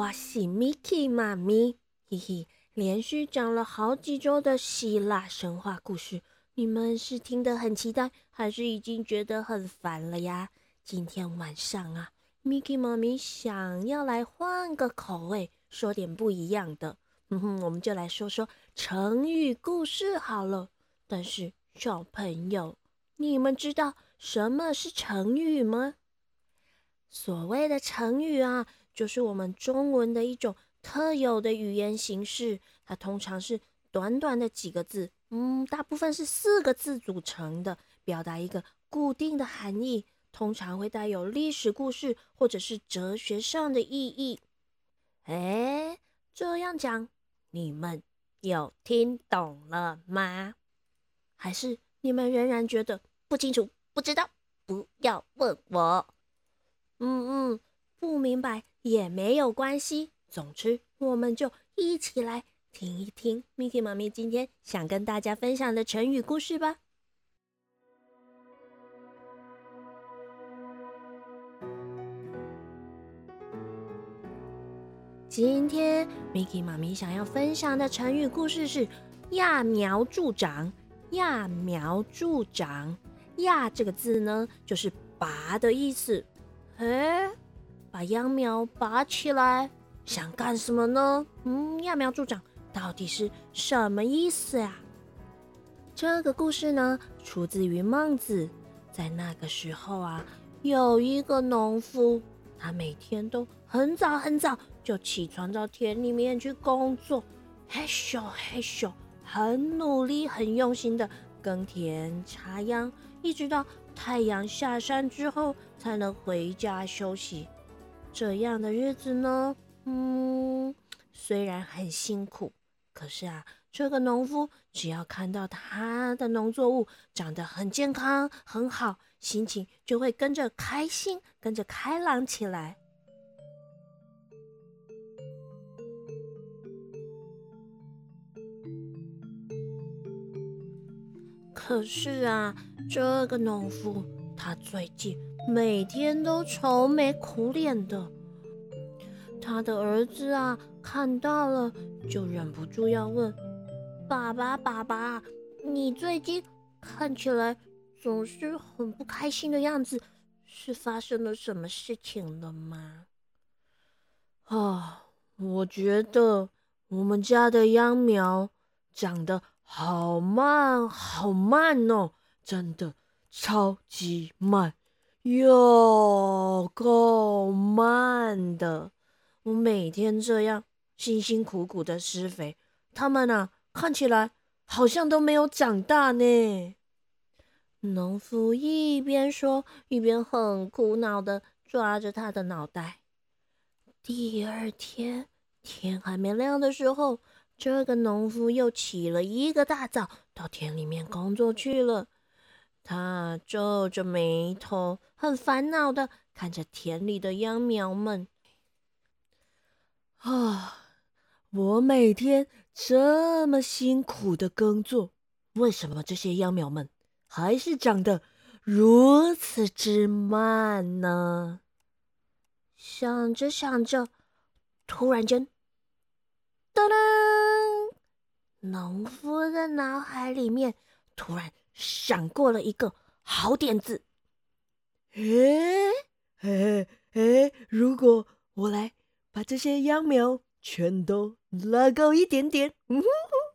小朋友晚安，我是 Miki 妈咪，嘿嘿，连续讲了好几周的希腊神话故事，你们是听得很期待，还是已经觉得很烦了呀？今天晚上啊，Miki 妈咪想要来换个口味，说点不一样的，嗯哼，我们就来说说成语故事好了。但是小朋友，你们知道什么是成语吗？所谓的成语啊，就是我们中文的一种特有的语言形式。它通常是短短的几个字，嗯，大部分是四个字组成的，表达一个固定的含义，通常会带有历史故事或者是哲学上的意义。哎，这样讲，你们有听懂了吗？还是你们仍然觉得不清楚、不知道？不要问我。嗯嗯，不明白也没有关系。总之，我们就一起来听一听 Miki 妈咪今天想跟大家分享的成语故事吧。今天 Miki 妈咪想要分享的成语故事是“揠苗助长”。揠苗助长，揠这个字呢，就是拔的意思。哎，把秧苗拔起来，想干什么呢？嗯，揠苗助长到底是什么意思呀？这个故事呢，出自于孟子。在那个时候啊，有一个农夫，他每天都很早很早就起床到田里面去工作，嘿咻嘿咻，很努力、很用心的耕田、插秧，一直到。太阳下山之后才能回家休息，这样的日子呢，嗯，虽然很辛苦，可是啊，这个农夫只要看到他的农作物长得很健康、很好，心情就会跟着开心，跟着开朗起来。可是啊。这个农夫他最近每天都愁眉苦脸的，他的儿子啊看到了就忍不住要问：“爸爸，爸爸，你最近看起来总是很不开心的样子，是发生了什么事情了吗？”啊，我觉得我们家的秧苗长得好慢，好慢哦。真的超级慢，又够慢的！我每天这样辛辛苦苦的施肥，它们啊看起来好像都没有长大呢。农夫一边说，一边很苦恼的抓着他的脑袋。第二天天还没亮的时候，这个农夫又起了一个大早，到田里面工作去了。他皱着眉头，很烦恼的看着田里的秧苗们。啊，我每天这么辛苦的耕作，为什么这些秧苗们还是长得如此之慢呢？想着想着，突然间，噔噔，农夫的脑海里面突然。闪过了一个好点子，哎哎哎！如果我来把这些秧苗全都拉高一点点，嗯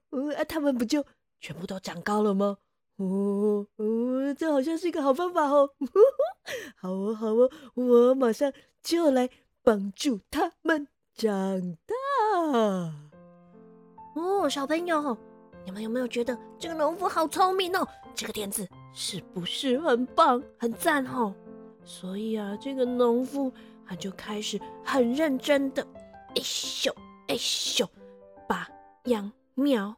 哼，啊，它们不就全部都长高了吗？哦哦，这好像是一个好方法哦！好哦好哦，我马上就来帮助他们长大。哦，小朋友。你们有没有觉得这个农夫好聪明哦？这个点子是不是很棒、很赞哦？所以啊，这个农夫他就开始很认真的，哎咻哎咻，拔秧苗，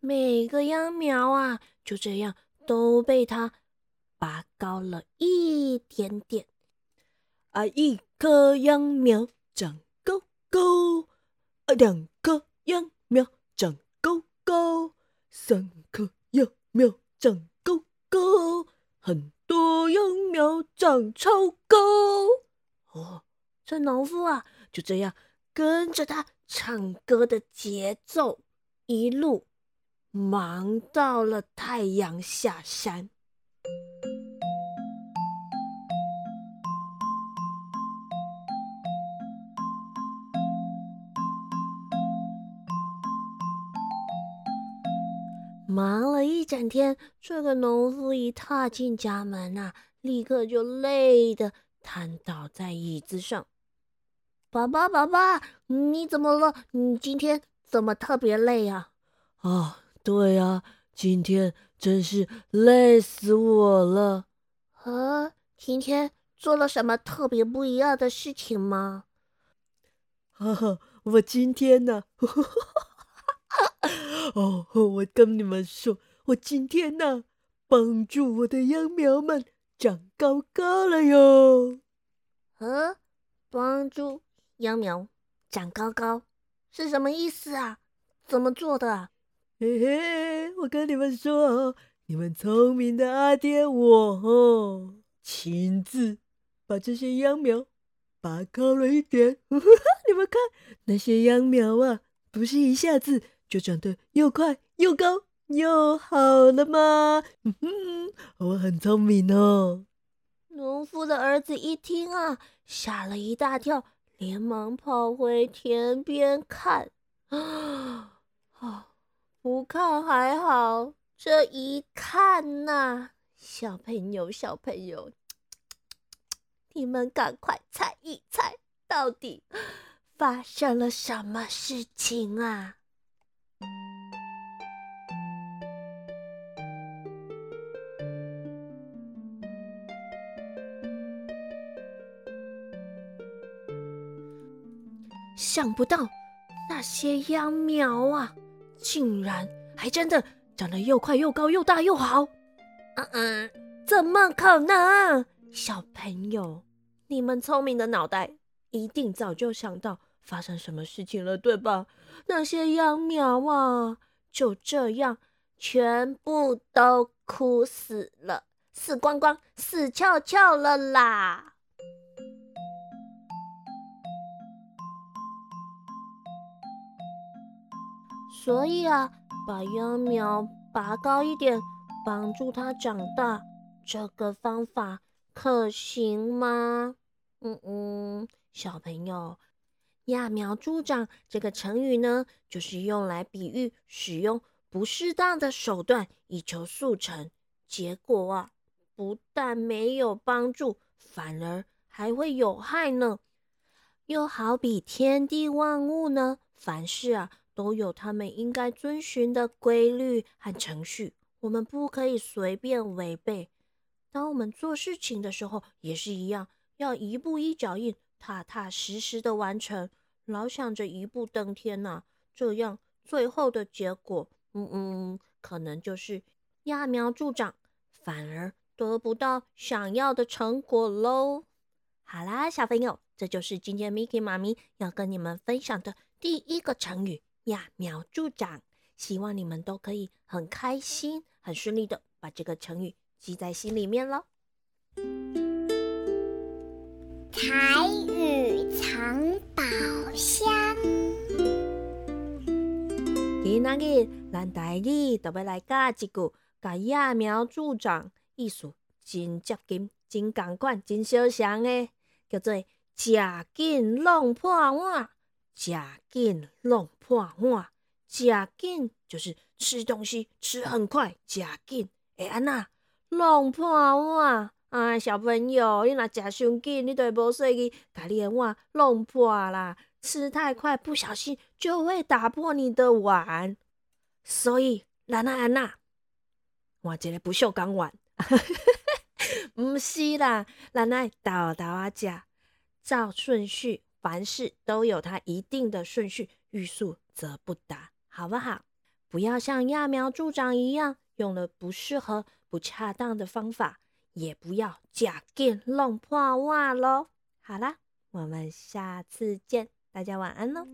每个秧苗啊，就这样都被他拔高了一点点。啊，一棵秧苗长高高，啊，两棵秧苗。高，三棵秧苗长高高，很多秧苗长超高。哦，这农夫啊，就这样跟着他唱歌的节奏，一路忙到了太阳下山。忙了一整天，这个农夫一踏进家门啊，立刻就累得瘫倒在椅子上。爸爸，爸爸，你怎么了？你今天怎么特别累啊？啊，对呀，今天真是累死我了。啊，今天做了什么特别不一样的事情吗？哈哈，我今天呢？哦，我跟你们说，我今天呢，帮助我的秧苗们长高高了哟。呃，帮助秧苗长高高是什么意思啊？怎么做的？嘿嘿，我跟你们说，你们聪明的阿爹我哦，亲自把这些秧苗拔高了一点。你们看，那些秧苗啊，不是一下子。就长得又快又高又好了吗？哼哼，我很聪明哦。农夫的儿子一听啊，吓了一大跳，连忙跑回田边看。啊，不看还好，这一看呐，小朋友，小朋友，你们赶快猜一猜，到底发生了什么事情啊？想不到那些秧苗啊，竟然还真的长得又快又高又大又好。嗯嗯，怎么可能？小朋友，你们聪明的脑袋一定早就想到发生什么事情了，对吧？那些秧苗啊，就这样全部都枯死了，死光光，死翘翘了啦！所以啊，把秧苗拔高一点，帮助它长大，这个方法可行吗？嗯嗯，小朋友，“揠苗助长”这个成语呢，就是用来比喻使用不适当的手段以求速成，结果啊，不但没有帮助，反而还会有害呢。又好比天地万物呢，凡事啊。都有他们应该遵循的规律和程序，我们不可以随便违背。当我们做事情的时候，也是一样，要一步一脚印，踏踏实实的完成。老想着一步登天呐，这样最后的结果，嗯嗯，可能就是揠苗助长，反而得不到想要的成果喽。好啦，小朋友，这就是今天 Miki 妈咪要跟你们分享的第一个成语。揠苗助长，希望你们都可以很开心、很顺利的把这个成语记在心里面喽。彩雨藏宝箱，今仔日咱台语就要来教一句，甲揠苗助长意思真接近、真共款、真相像的，叫做“食紧弄破碗”。食紧弄破碗，食紧就是吃东西吃很快，食紧会安那弄破碗啊！小朋友，你若食伤紧，你就无细去把你的碗弄破啦。吃太快，不小心就会打破你的碗。所以，咱那安那换一个不锈钢碗，毋是啦，咱爱豆豆啊食，照顺序。凡事都有它一定的顺序，欲速则不达，好不好？不要像揠苗助长一样，用了不适合、不恰当的方法，也不要假剑弄破袜喽。好啦，我们下次见，大家晚安喽。